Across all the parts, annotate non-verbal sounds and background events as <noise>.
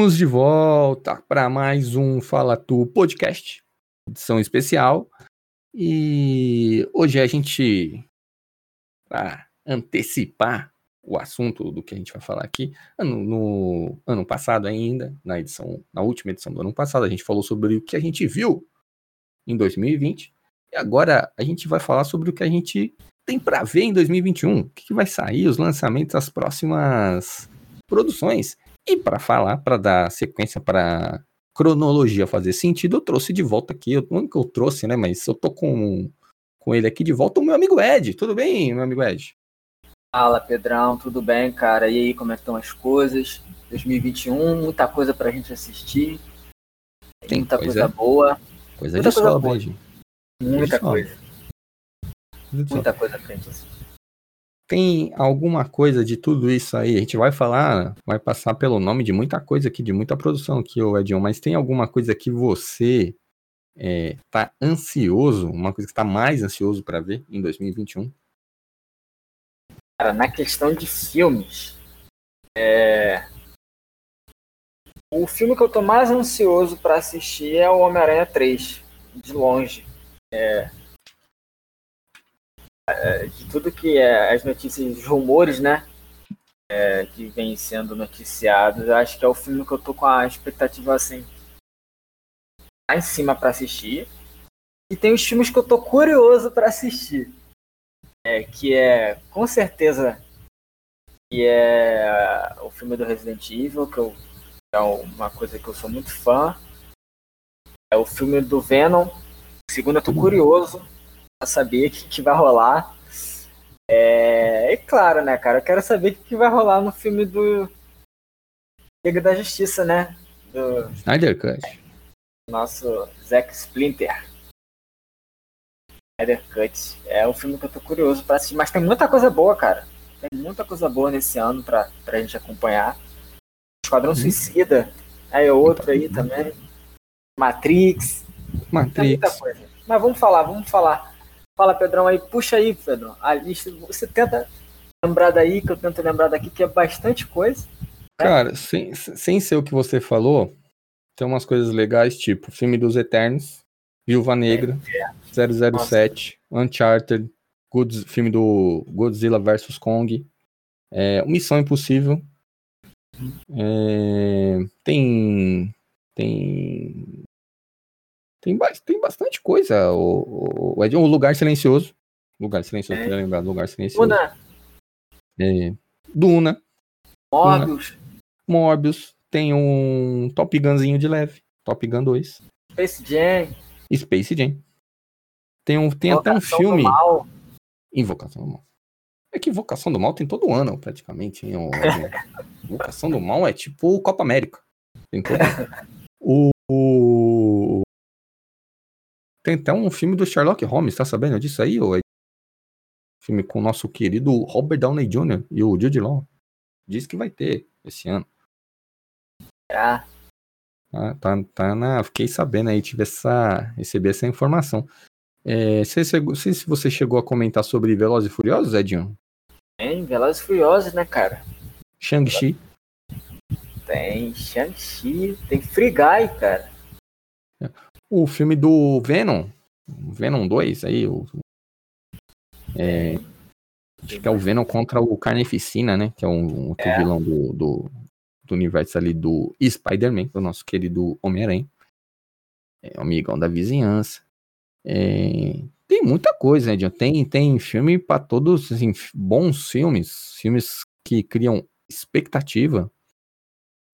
Estamos de volta para mais um Fala Tu podcast, edição especial. E hoje a gente, para antecipar o assunto do que a gente vai falar aqui, no, no ano passado ainda, na edição, na última edição do ano passado, a gente falou sobre o que a gente viu em 2020. E agora a gente vai falar sobre o que a gente tem para ver em 2021, o que, que vai sair, os lançamentos, as próximas produções. E para falar, para dar sequência para cronologia fazer sentido, eu trouxe de volta aqui, o único que eu trouxe, né, mas eu tô com, com ele aqui de volta, o meu amigo Ed. Tudo bem, meu amigo Ed? Fala, Pedrão, tudo bem, cara? E aí, como é que estão as coisas? 2021, muita coisa pra gente assistir. Tem muita coisa, coisa boa. Coisa muita de coisa sobra, Ed. Muita coisa. Muita coisa pra gente assistir. Tem alguma coisa de tudo isso aí? A gente vai falar, vai passar pelo nome de muita coisa aqui, de muita produção aqui, o Edion, mas tem alguma coisa que você é, tá ansioso, uma coisa que tá mais ansioso para ver em 2021? Cara, na questão de filmes, é... o filme que eu tô mais ansioso para assistir é o Homem-Aranha 3, de longe. É... É, de tudo que é as notícias, os rumores, né? É, que vem sendo noticiados, acho que é o filme que eu tô com a expectativa assim lá em cima para assistir. E tem os filmes que eu tô curioso para assistir. É, que é com certeza que é o filme do Resident Evil, que eu, é uma coisa que eu sou muito fã. É o filme do Venom. Segundo, eu tô curioso saber o que, que vai rolar. É, e claro, né, cara, eu quero saber o que, que vai rolar no filme do Liga da Justiça, né? Do Snyder Cut. Nosso Zack Splinter. Snyder Cut. É um filme que eu tô curioso pra assistir, mas tem muita coisa boa, cara. Tem muita coisa boa nesse ano pra, pra gente acompanhar. Esquadrão hum. Suicida. Aí outro aí também. Matrix. Matrix. Mas vamos falar, vamos falar Fala, Pedrão, aí, puxa aí, Pedrão, a lista. Você tenta lembrar daí, que eu tento lembrar daqui, que é bastante coisa. Né? Cara, sem, sem ser o que você falou, tem umas coisas legais, tipo Filme dos Eternos, Viúva Negra, é, é. 007, Nossa. Uncharted, Good, filme do Godzilla vs Kong, é, Missão Impossível. É, tem. Tem. Tem, tem bastante coisa. O, o, o Lugar Silencioso. Lugar Silencioso, é. lembrar Lugar Silencioso. Duna. É, Duna. Morbius. Duna. Morbius. Tem um Top Gunzinho de leve. Top Gun 2. Space Jam. Space Jam. Tem, um, tem até um filme. Do mal. Invocação do Mal. É que Invocação do Mal tem todo ano, praticamente. Hein? <laughs> Invocação do Mal é tipo Copa América. Tem todo... <laughs> o, o, tem até um filme do Sherlock Holmes, tá sabendo disso aí? Ou é filme com o nosso querido Robert Downey Jr. e o Jude Law. Diz que vai ter esse ano. Ah. Ah, tá, tá na. Fiquei sabendo aí, tive essa. recebi essa informação. É, se, se, se você chegou a comentar sobre Velozes e Furiosos, Edinho? Tem, Velozes e Furiosos, né, cara? Shang-Chi. Tem Shang-Chi, tem Free Guy, cara. É o filme do Venom, Venom 2 aí, o, é, acho que é o Venom contra o Carnificina, né, que é um outro é. vilão do, do, do, universo ali do Spider-Man, do nosso querido Homem-Aranha, é amigão da vizinhança, é, tem muita coisa, né, tem, tem filme para todos, assim, bons filmes, filmes que criam expectativa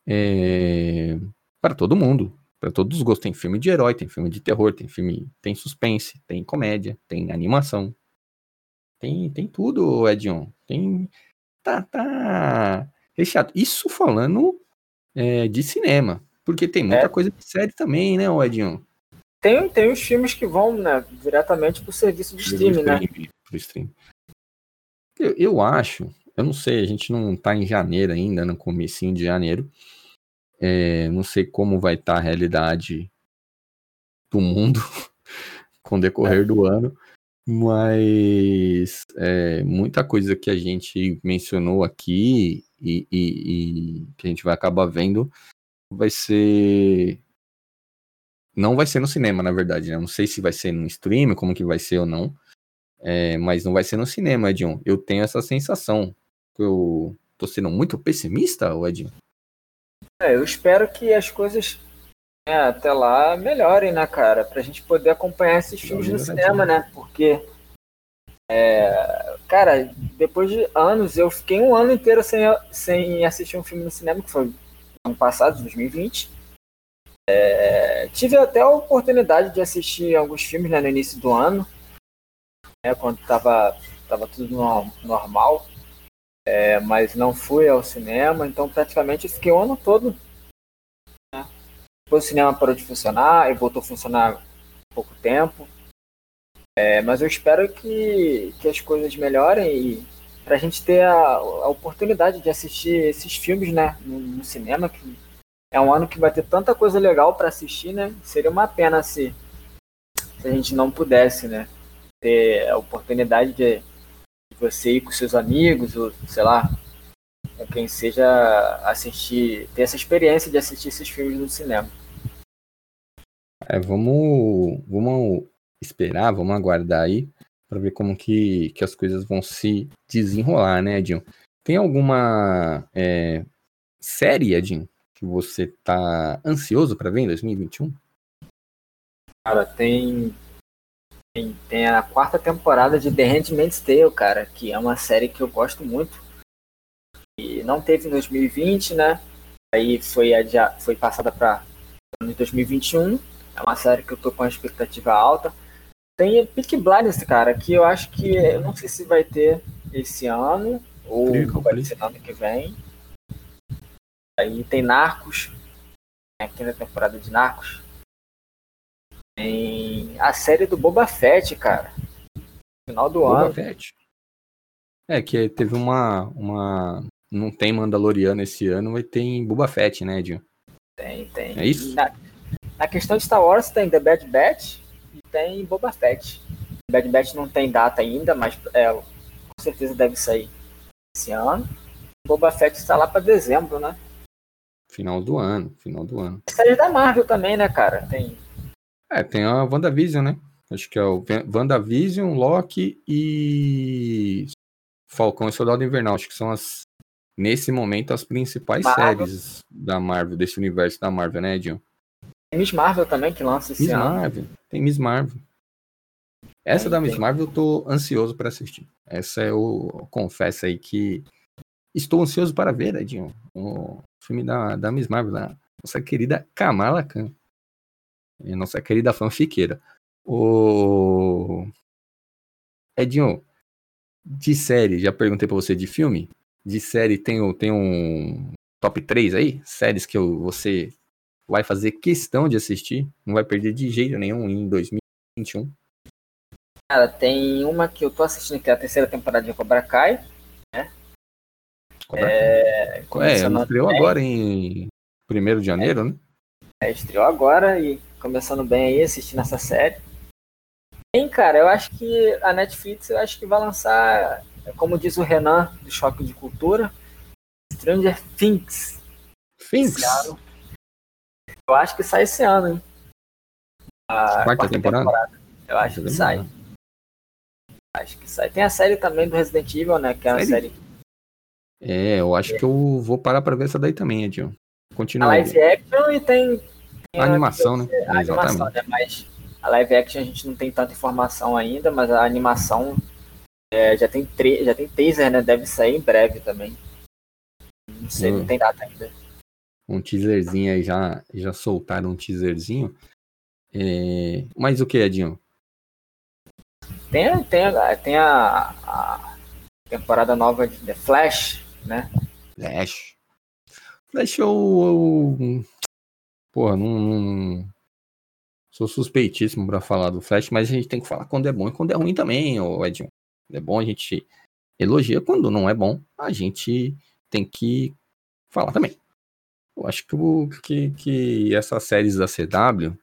é, para todo mundo, para todos os gostos. Tem filme de herói, tem filme de terror, tem filme, tem suspense, tem comédia, tem animação. Tem, tem tudo, Edion. Tem. Tá, tá recheado. Isso falando é, de cinema. Porque tem muita é. coisa de série também, né, Edion? Tem, tem os filmes que vão né, diretamente pro serviço de streaming, né? Pro stream. Eu, eu acho, eu não sei, a gente não tá em janeiro ainda, no comecinho de janeiro. É, não sei como vai estar tá a realidade do mundo <laughs> com o decorrer é. do ano, mas é, muita coisa que a gente mencionou aqui e, e, e, que a gente vai acabar vendo vai ser. Não vai ser no cinema, na verdade, né? Não sei se vai ser no stream, como que vai ser ou não. É, mas não vai ser no cinema, Edinho. Eu tenho essa sensação. Eu tô sendo muito pessimista, Edinho? É, eu espero que as coisas né, até lá melhorem, né, cara? Pra gente poder acompanhar esses filmes no cinema, né? Porque, é, cara, depois de anos, eu fiquei um ano inteiro sem, sem assistir um filme no cinema, que foi ano passado, 2020. É, tive até a oportunidade de assistir alguns filmes né, no início do ano, né, quando tava, tava tudo normal é, mas não fui ao cinema, então praticamente fiquei o ano todo. Né? Depois o cinema parou de funcionar e voltou a funcionar há pouco tempo. É, mas eu espero que, que as coisas melhorem e para a gente ter a, a, oportunidade de assistir esses filmes né, no, no, cinema, que é um ano que vai ter tanta coisa legal para assistir, né? Seria uma pena se, se a gente não pudesse né, ter a oportunidade de você ir com seus amigos, ou sei lá, quem seja assistir, ter essa experiência de assistir esses filmes no cinema. É, vamos, vamos esperar, vamos aguardar aí para ver como que, que as coisas vão se desenrolar, né, Edinho? Tem alguma é, série, Edinho, que você tá ansioso para ver em 2021? Cara, tem tem, a quarta temporada de The Handmaid's Tale, cara, que é uma série que eu gosto muito. E não teve em 2020, né? Aí foi, adia, foi passada para 2021. É uma série que eu tô com a expectativa alta. Tem Peak Blinders, cara, que eu acho que eu não sei se vai ter esse ano ou vai ser ano que vem. Aí tem Narcos, né, aqui na temporada de Narcos. Tem a série do Boba Fett, cara. Final do Boba ano. Fett. É, que teve uma, uma. Não tem Mandaloriano esse ano, mas tem Boba Fett, né, Edinho? Tem, tem. É isso? Na, na, questão de Star Wars tem The Bad Batch e tem Boba Fett. The Bad Batch não tem data ainda, mas é, com certeza deve sair esse ano. Boba Fett está lá para dezembro, né? Final do ano, final do ano. Série da Marvel também, né, cara? Tem é, tem a WandaVision, né? Acho que é o WandaVision, Loki e Falcão e Soldado Invernal. Acho que são as, nesse momento, as principais Marvel. séries da Marvel, desse universo da Marvel, né, Edinho? Tem Miss Marvel também que lança esse Miss ano. Marvel. Tem Miss Marvel. Essa tem, da Miss tem. Marvel eu tô ansioso para assistir. Essa eu confesso aí que estou ansioso para ver, Edinho. O filme da, da Miss Marvel, da nossa querida Kamala Khan e nossa querida fanfiqueira. O Edinho, de série, já perguntei para você de filme. De série tem, tem um top 3 aí? Séries que você vai fazer questão de assistir, não vai perder de jeito nenhum em 2021. Cara, tem uma que eu tô assistindo, que é a terceira temporada de Cobra Kai, né? Cobra é, Kai. É, estreou agora em 1 de janeiro, é. né? É, estreou agora e começando bem aí, assistindo essa série. Bem, cara, eu acho que a Netflix, eu acho que vai lançar, como diz o Renan, do Choque de Cultura, Stranger Things. Things? Eu acho que sai esse ano, hein? A quarta, quarta temporada? temporada? Eu acho que sai. Acho que sai. Tem a série também do Resident Evil, né? Que é uma série. É, eu acho é. que eu vou parar pra ver essa daí também, Edil. Continua. A live action e tem a animação, né? A animação, né? Mas a live action a gente não tem tanta informação ainda, mas a animação é, já, tem já tem teaser, né? Deve sair em breve também. Não sei, hum. não tem data ainda. Um teaserzinho aí, já, já soltaram um teaserzinho. É... Mas o que, Edinho? Tem, tem, tem a, a temporada nova de The Flash, né? Flash. Flash eu, eu Porra, não, não, Sou suspeitíssimo para falar do Flash, mas a gente tem que falar quando é bom e quando é ruim também, ô Edinho. É bom a gente elogia, quando não é bom, a gente tem que falar também. Eu acho que, que, que essas séries da CW.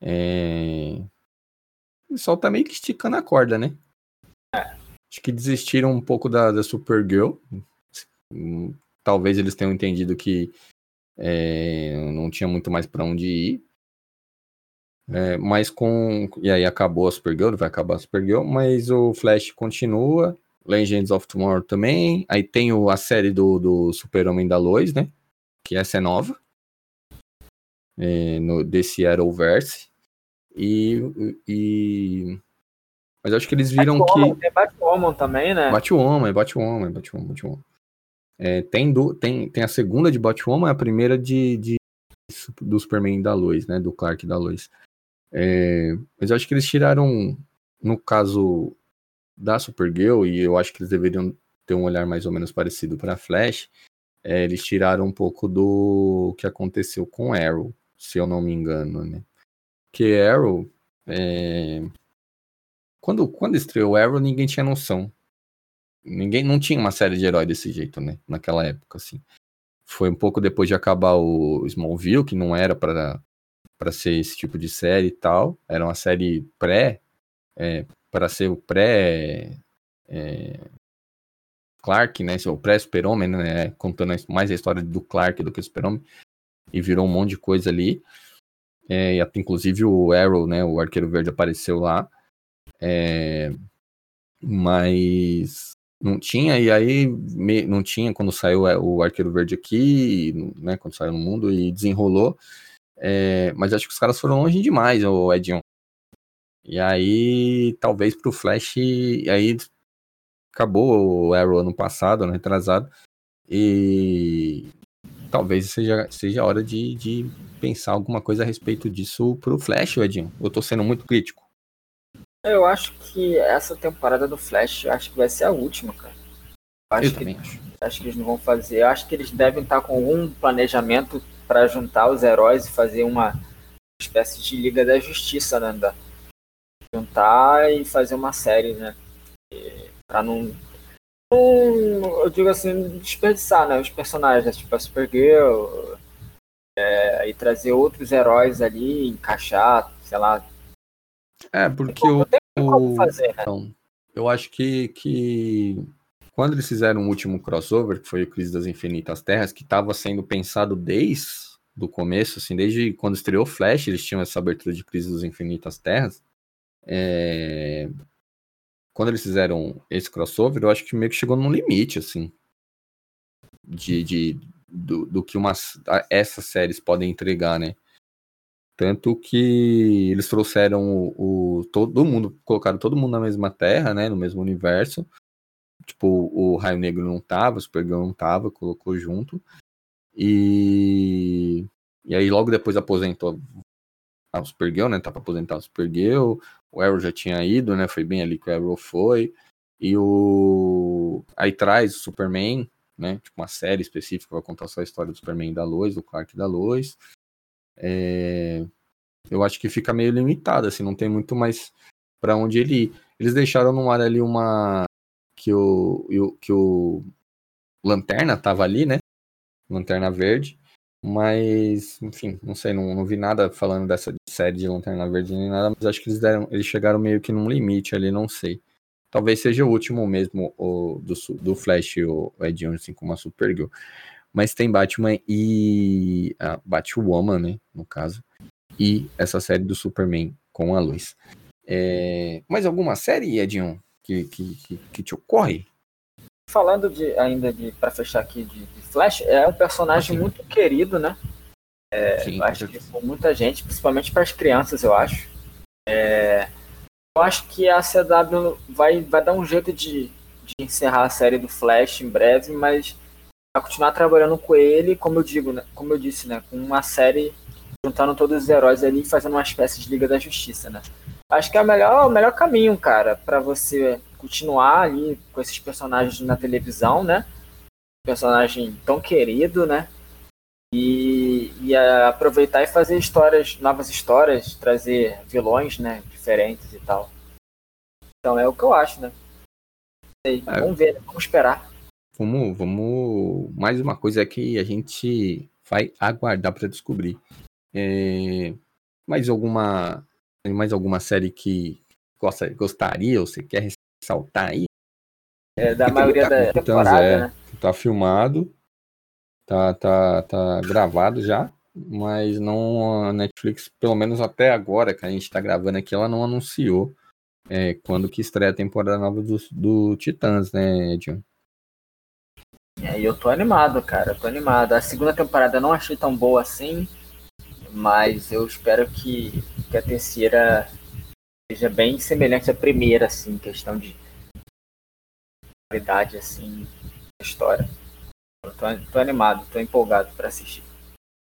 É... O pessoal tá meio que esticando a corda, né? Acho que desistiram um pouco da, da Supergirl. Talvez eles tenham entendido que É, não tinha muito mais para onde ir. É, mas com. E aí acabou a Supergirl, vai acabar a Supergirl, mas o Flash continua. Legends of Tomorrow também. Aí tem o, a série do, do Super-Homem da Lois, né? Que essa é nova. É, no, desse Arrowverse. E, e. Mas acho que eles viram Batwoman, que. Tem Batwoman também, né? Batwoman, Batwoman, Batwoman, Batwoman. É, tem, do, tem, tem a segunda de Batwoman, a primeira de, de do Superman da Lois, né? Do Clark da Lois. É, mas eu acho que eles tiraram, no caso da Supergirl, e eu acho que eles deveriam ter um olhar mais ou menos parecido para Flash, é, eles tiraram um pouco do que aconteceu com Arrow, se eu não me engano, né? Que Arrow, é... quando, quando estreou Arrow, ninguém tinha noção. Ninguém não tinha uma série de herói desse jeito, né? Naquela época, assim. Foi um pouco depois de acabar o Smallville, que não era para para ser esse tipo de série e tal. Era uma série pré, é, para ser o pré é, Clark, né? O pré-Super-Homem, né? Contando mais a história do Clark do que o Super-Homem. E virou um monte de coisa ali. É, inclusive o Arrow, né? O Arqueiro Verde apareceu lá. É, mas não tinha, e aí me, não tinha quando saiu é, o Arqueiro Verde aqui, né? Quando saiu no mundo e desenrolou. É, mas acho que os caras foram longe demais, o Edion. E aí, talvez pro Flash, aí acabou o Arrow ano passado, ano retrasado, e talvez seja, seja a hora de, de pensar alguma coisa a respeito disso pro Flash, Edinho. Eu tô sendo muito crítico. Eu acho que essa temporada do Flash, acho que vai ser a última, cara. Eu, acho eu que, também acho. Acho que eles não vão fazer. Eu acho que eles devem estar com algum planejamento para juntar os heróis e fazer uma espécie de Liga da Justiça, né? Da, juntar e fazer uma série, né? Para não, não, eu digo assim, desperdiçar, né? Os personagens, né? tipo a Supergirl, é, e trazer outros heróis ali, encaixar, sei lá. É, porque o. Fazer, né? Então, eu acho que, que quando eles fizeram o último crossover, que foi o Crise das Infinitas Terras, que estava sendo pensado desde do começo, assim, desde quando estreou Flash, eles tinham essa abertura de Crise das Infinitas Terras. É... Quando eles fizeram esse crossover, eu acho que meio que chegou num limite, assim, de, de do, do que umas, essas séries podem entregar, né? Tanto que eles trouxeram o, o, todo mundo, colocaram todo mundo na mesma terra, né? No mesmo universo. Tipo, o Raio Negro não tava, o Supergirl não tava, colocou junto. E, e aí logo depois aposentou a Supergirl, né? Tá pra aposentar a Supergirl. O Arrow já tinha ido, né? Foi bem ali que o Arrow foi. E o. Aí traz o Superman, né? Tipo, uma série específica vai contar só a história do Superman e da Lois, do Clark e da Lois. É... Eu acho que fica meio limitado, assim, não tem muito mais para onde ele ir. Eles deixaram no ar ali uma que o, que o Lanterna tava ali, né? Lanterna Verde. Mas, enfim, não sei, não, não vi nada falando dessa série de Lanterna Verde nem nada, mas acho que eles deram, eles chegaram meio que num limite ali, não sei. Talvez seja o último mesmo o, do, do Flash, o Ed assim como a Supergirl. Mas tem Batman e a Batwoman, né, no caso. E essa série do Superman com a luz. É, mais alguma série, Edion? que, que, que, que te ocorre? Falando de, ainda de, para fechar aqui, de, de, Flash, é um personagem muito querido, né? É, Sim, acho que por muita gente, principalmente para as crianças, eu acho. É, eu acho que a CW vai, vai dar um jeito de, de encerrar a série do Flash em breve, mas vai continuar trabalhando com ele, como eu digo, né, como eu disse, né, com uma série juntando todos os heróis ali e fazendo uma espécie de Liga da Justiça, né? Acho que é o melhor, o melhor caminho, cara, para você continuar ali com esses personagens na televisão, né? Personagem tão querido, né? E, e aproveitar e fazer histórias, novas histórias, trazer vilões, né? Diferentes e tal. Então é o que eu acho, né? É. Vamos ver, vamos esperar. Vamos, vamos. Mais uma coisa que a gente vai aguardar para descobrir. É... Mais alguma mais alguma série que gosta, gostaria ou você quer ressaltar aí? É, da maioria da temporada, é, né? Tá filmado. Tá, tá, tá gravado já, mas não a Netflix, pelo menos até agora que a gente tá gravando aqui, ela não anunciou é, quando que estreia a temporada nova do, do Titãs, né, Edson? É, e eu tô animado, cara, eu tô animado. A segunda temporada eu não achei tão boa assim, mas eu espero que, que a terceira seja bem semelhante à primeira, assim, questão de qualidade, assim, história. Eu tô, tô animado, tô empolgado para assistir.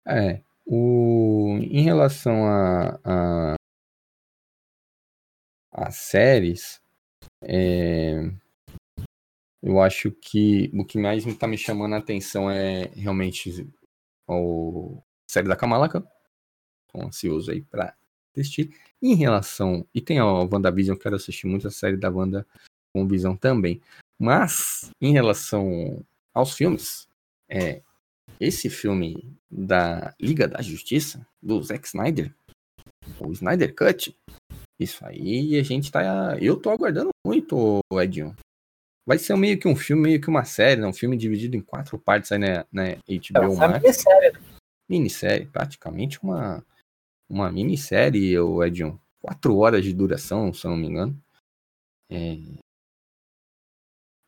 É, o, em relação a, a, a séries, é, eu acho que o que mais está me chamando a atenção é realmente o série da Kamala Khan. Estou ansioso aí para assistir. Em relação. E tem a WandaVision, quero assistir muito a série da Wanda com Visão também. Mas, em relação aos filmes, é, esse filme da Liga da Justiça, do Zack Snyder, o Snyder Cut, isso aí a gente tá. Eu tô aguardando muito, Edinho. Vai ser meio que um filme, meio que uma série, né? um filme dividido em quatro partes aí na, na HBO é Max. Minissérie. minissérie, praticamente uma, uma minissérie, o Edinho. Quatro horas de duração, se eu não me engano. É...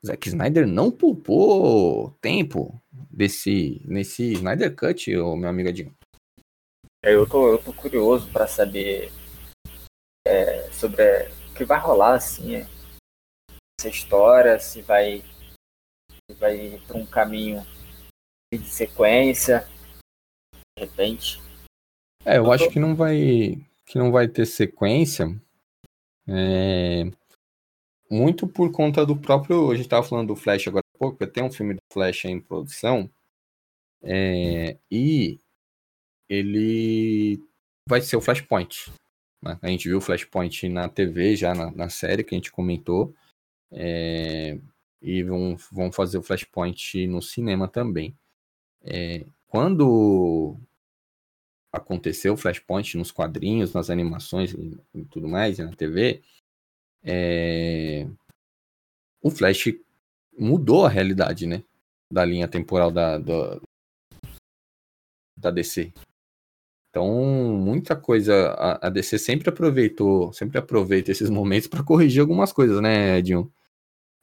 Zack Snyder não poupou tempo desse, nesse Snyder Cut, o meu amigo Edinho. É, eu tô, eu tô curioso para saber é, sobre o que vai rolar, assim, é, essa história, se vai, se vai para um caminho de sequência, de repente. É, eu, acho que não vai que não vai ter sequência. É, muito por conta do próprio. A gente estava falando do Flash agora há pouco, tem um filme do Flash em produção. É, e ele vai ser o Flashpoint. Né? A gente viu o Flashpoint na TV, já na, na série que a gente comentou. É, e vão, vão fazer o Flashpoint no cinema também. É, quando aconteceu o Flashpoint nos quadrinhos, nas animações e, e tudo mais, na TV, é, o Flash mudou a realidade, né? Da linha temporal da, da, da DC. Então, muita coisa. A, a DC sempre aproveitou, sempre aproveita esses <laughs> momentos para corrigir algumas coisas, né, Edinho?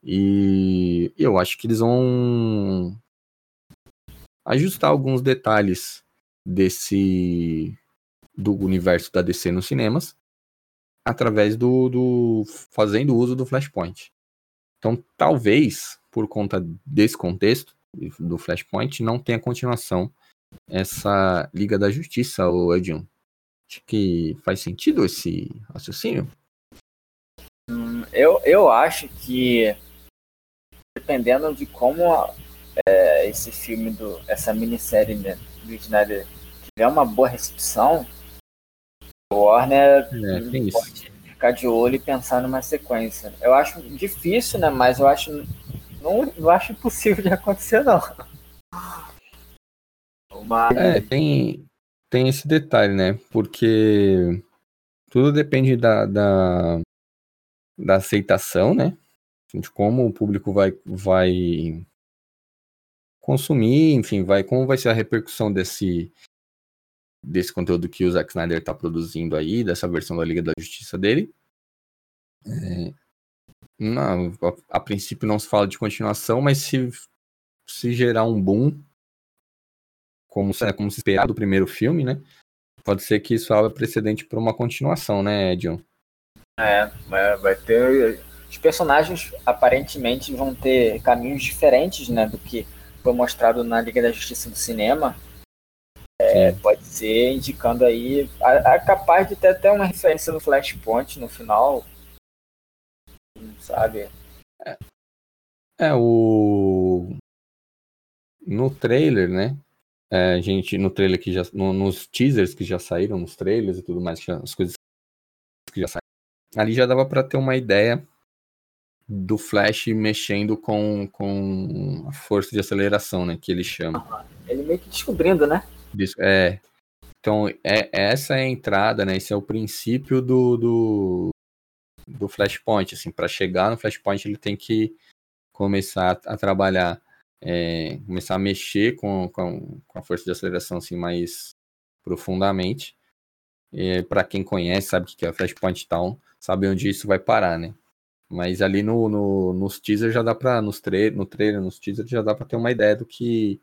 E eu acho que eles vão ajustar alguns detalhes desse do universo da DC nos cinemas através do, do fazendo uso do Flashpoint. Então, talvez por conta desse contexto do Flashpoint não tenha continuação essa Liga da Justiça, o Edinho. Acho que faz sentido esse raciocínio? Hum, eu, eu acho que dependendo de como é, esse filme do essa minissérie né, do Snyder tiver uma boa recepção, o Warner é, pode ficar de olho e pensar numa sequência. Eu acho difícil, né? Mas eu acho não, não acho impossível de acontecer não. Mas... É, tem, tem esse detalhe, né? Porque tudo depende da, da, da aceitação, né? De como o público vai, vai consumir, enfim, vai como vai ser a repercussão desse desse conteúdo que o Zack Snyder está produzindo aí, dessa versão da Liga da Justiça dele. É, não, a, a, princípio não se fala de continuação, mas se, se gerar um boom, como, como se esperar do primeiro filme, né? Pode ser que isso abra precedente para uma continuação, né, Edion? É, vai ter. Os personagens aparentemente vão ter caminhos diferentes, né, do que foi mostrado na Liga da Justiça do cinema. É, pode ser indicando aí. É capaz de ter até uma referência no Flashpoint no final. Sabe? É, é o. No trailer, né? É, a gente, no trailer que já. No, nos teasers que já saíram, nos trailers e tudo mais, já, as coisas que já saíram. Ali já dava para ter uma ideia do Flash mexendo com, com a força de aceleração, né? Que ele chama. Ele meio que descobrindo, né? É. Então, é, essa é a entrada, né? Esse é o princípio do, do, do Flashpoint. Assim, para chegar no Flashpoint, ele tem que começar a, a trabalhar é, começar a mexer com, com, com, a força de aceleração assim mais profundamente. para quem conhece, sabe o que é Flashpoint Town, sabe onde isso vai parar, né? Mas ali no, no, nos teasers já dá pra. Nos tra no trailer, nos teasers, já dá pra ter uma ideia do que.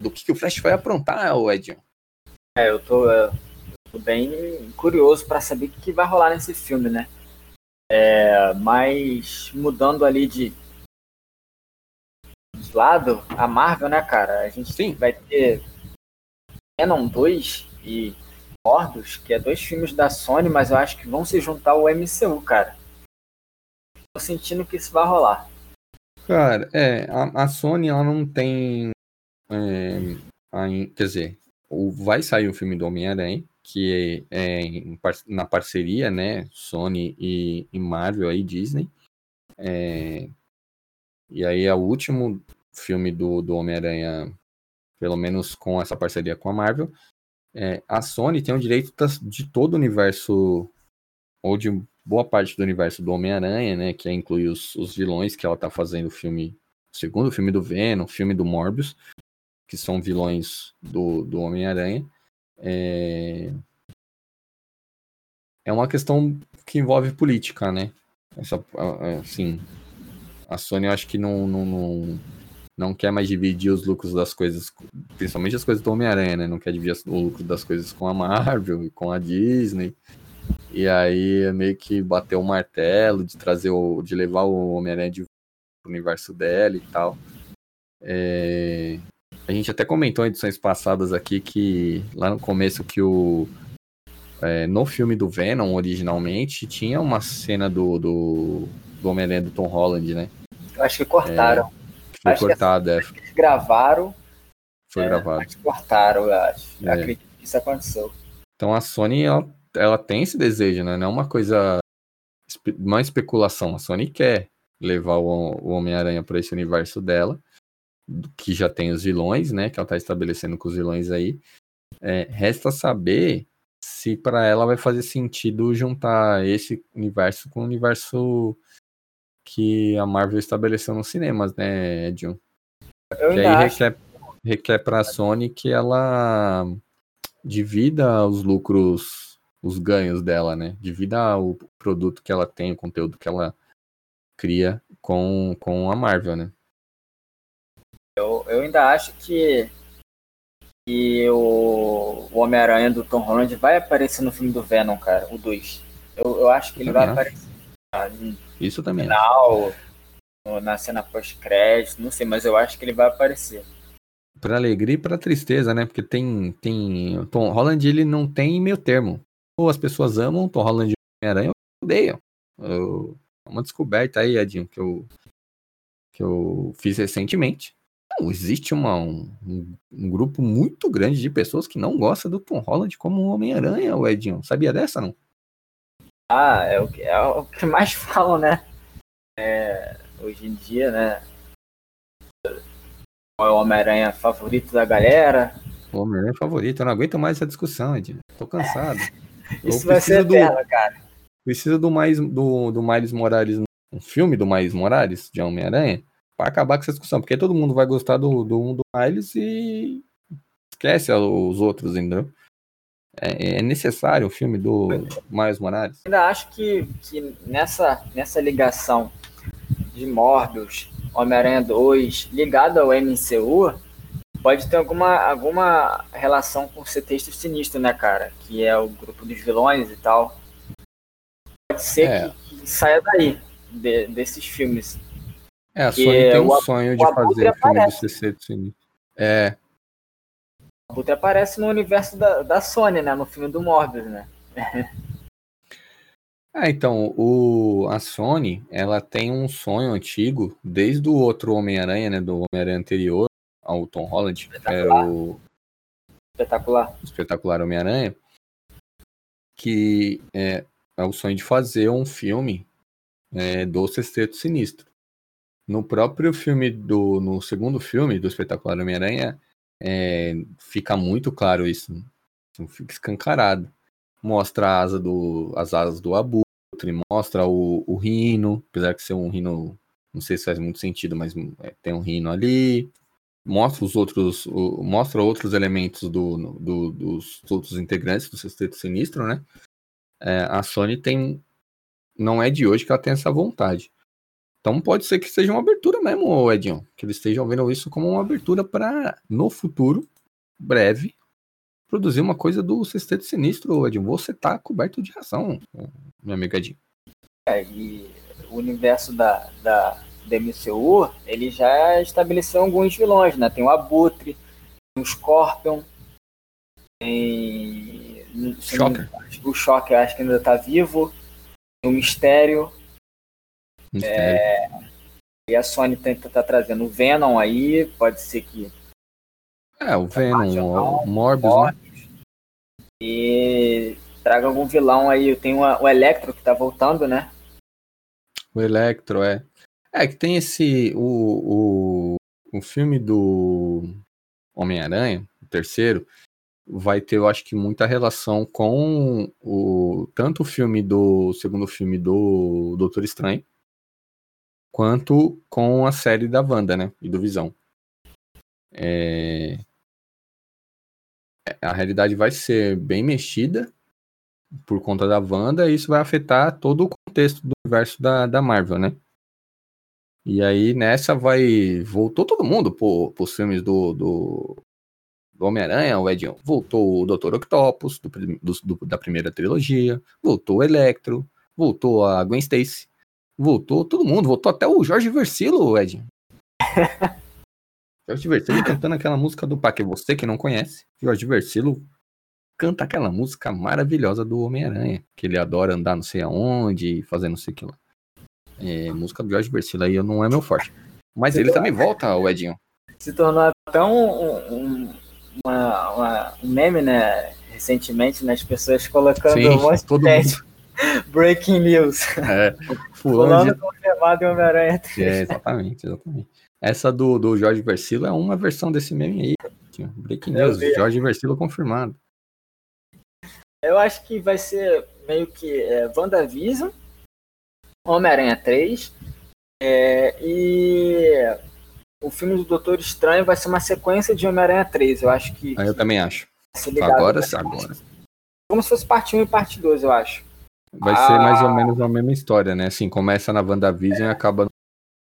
Do que, que o Flash vai aprontar, o Edion. É, eu tô, eu tô bem curioso para saber o que vai rolar nesse filme, né? É, mas mudando ali de, de lado, a Marvel, né, cara? A gente Sim. vai ter Venom 2 e Mordos, que é dois filmes da Sony, mas eu acho que vão se juntar ao MCU, cara sentindo que isso vai rolar. Cara, é, a, a Sony ela não tem. É, a, quer dizer, o, vai sair o filme do Homem-Aranha, que é, é na parceria, né? Sony e, e Marvel aí, Disney. É, e aí é o último filme do, do Homem-Aranha, pelo menos com essa parceria com a Marvel. É, a Sony tem o direito de todo o universo, ou de boa parte do universo do Homem-Aranha, né? Que é incluir os, os vilões que ela tá fazendo o filme. O segundo filme do Venom, o filme do Morbius, que são vilões do, do Homem-Aranha. É... é uma questão que envolve política, né? Essa, assim, a Sony eu acho que não, não, não, não quer mais dividir os lucros das coisas, principalmente as coisas do Homem-Aranha, né? Não quer dividir o lucro das coisas com a Marvel e com a Disney. E aí meio que bateu o martelo de trazer o. de levar o Homem-Aranha de pro universo dela e tal. É... A gente até comentou em edições passadas aqui que lá no começo que o. É, no filme do Venom, originalmente, tinha uma cena do, do, do Homem-Aranha do Tom Holland, né? Eu acho que cortaram. É, que foi acho cortado, é. Eles gravaram. Foi é, gravado. cortaram, eu acho. É. Acredito que isso aconteceu. Então a Sony, ela ela tem esse desejo, né? Não é uma coisa, uma especulação. A Sony quer levar o, o Homem-Aranha para esse universo dela, que já tem os vilões, né? Que ela está estabelecendo com os vilões aí. É, resta saber se para ela vai fazer sentido juntar esse universo com o universo que a Marvel estabeleceu nos cinemas, né, Edson? Eu que aí requer, requer para a Sony que ela divida os lucros os ganhos dela, né? Devido ao produto que ela tem, o conteúdo que ela cria com, com a Marvel, né? Eu, eu ainda acho que, que o, o Homem-Aranha do Tom Holland vai aparecer no filme do Venom, cara, o 2. Eu, eu acho que ele vai aparecer. Isso também. No final, na cena pós-crédito, não sei, mas eu acho que ele vai aparecer. Pra alegria e pra tristeza, né? Porque tem. tem Tom Holland ele não tem meio termo ou as pessoas amam Tom Holland e Homem-Aranha ou odeiam. Eu, é uma descoberta aí, Edinho, que eu, que eu fiz recentemente. Não, existe uma, um, um, grupo muito grande de pessoas que não gosta do Tom Holland como Homem-Aranha, o Edinho. Sabia dessa, não? Ah, é o que, é o que <laughs> mais falam, né? É, hoje em dia, né? Qual é o Homem-Aranha favorito da galera? O Homem-Aranha favorito. Eu não aguento mais essa discussão, Edinho. Tô cansado. <laughs> Isso vai ser do, eterno, cara. Precisa do, mais, do, do Miles Morales, um filme do Miles Morales, de Homem-Aranha, para acabar com essa discussão. Porque todo mundo vai gostar do, do, do Miles e esquece os outros, entendeu? É, é necessário o filme do Miles Morales. Eu ainda acho que, que nessa, nessa ligação de Morbius, Homem-Aranha 2, ligado ao MCU, pode ter alguma, alguma relação com ser texto sinistro, né, cara? Que é o grupo dos vilões e tal. Pode ser é. que, que, saia daí, de, desses filmes. É, a Sony tem um o, sonho de fazer o filme do do sinistro. É. O Abutre aparece no universo da, da Sony, né? No filme do Morbius, né? <laughs> Ah, então, o, a Sony, ela tem um sonho antigo, desde o outro Homem-Aranha, né, do Homem-Aranha anterior, ao Tom Holland, era o espetacular, espetacular Homem-Aranha, que é, é, o sonho de fazer um filme é, do Sexteto Sinistro. No próprio filme do, no segundo filme do espetacular Homem-Aranha, é, fica muito claro isso, fica escancarado. Mostra a asa do, as asas do Abutre, mostra o, o rino, apesar de ser um rino Não sei se faz muito sentido, mas é, tem um Rino ali. Mostra os outros, o, mostra outros elementos do, do, dos outros integrantes do Sexteto Sinistro, né? É, a Sony tem, não é de hoje que ela tem essa vontade. Então pode ser que seja uma abertura mesmo, Edinho, que eles estejam vendo isso como uma abertura para no futuro breve produzir uma coisa do Sexteto Sinistro, Edinho. Você tá coberto de razão, meu amigo Edinho. É, e o universo da, da, da MCU, ele já estabeleceu alguns vilões, né? Tem o Abutre, tem o Scorpion, tem... Shocker. O Shocker acho que ainda tá vivo. Tem o Mistério. Mistério. É, e a Sony tenta tá trazendo o Venom aí, pode ser que é, o Venom, o Morbius, Morbius, né? E traga algum vilão aí. Tem o Electro que tá voltando, né? O Electro, é. É que tem esse. O, o, o filme do Homem-Aranha, o terceiro, vai ter, eu acho que, muita relação com o tanto o filme do. O segundo filme do Doutor Estranho, quanto com a série da Wanda, né? E do Visão. É, a realidade vai ser bem mexida por conta da Wanda, e isso vai afetar todo o contexto do universo da, da Marvel, né? E aí nessa vai. Voltou todo mundo pro, pros filmes do, do, do Homem-Aranha, o Edinho. Voltou o Dr. Octopus, do, do, da primeira trilogia. Voltou o Electro. Voltou a Gwen Stacy. Voltou todo mundo. Voltou até o Jorge Versilo, Edinho. <laughs> Jorge Versilo cantando aquela música do Paque. Você que não conhece, Jorge Versilo canta aquela música maravilhosa do Homem-Aranha, que ele adora andar não sei aonde, fazer não sei o que lá. É, música do Jorge Versilo aí não é meu forte. Mas ele também volta, o Edinho. Se tornou até um, um, uma, uma, um meme, né? Recentemente, né? As pessoas colocando Sim, um monte todo de <laughs> Breaking news. É, fulano confirmado em Homem-Aranha É, exatamente, exatamente. Essa do, do Jorge Versilo é uma versão desse meme aí. Breaking News, Jorge Versilo confirmado. Eu acho que vai ser meio que é, WandaVision, Homem-Aranha 3, é, e o filme do Doutor Estranho vai ser uma sequência de Homem-Aranha 3. Eu acho que. Ah, eu também acho. Agora sim, agora. Como se fosse parte 1 e parte 2, eu acho. Vai ah. ser mais ou menos a mesma história, né? Assim, começa na WandaVision é. e acaba no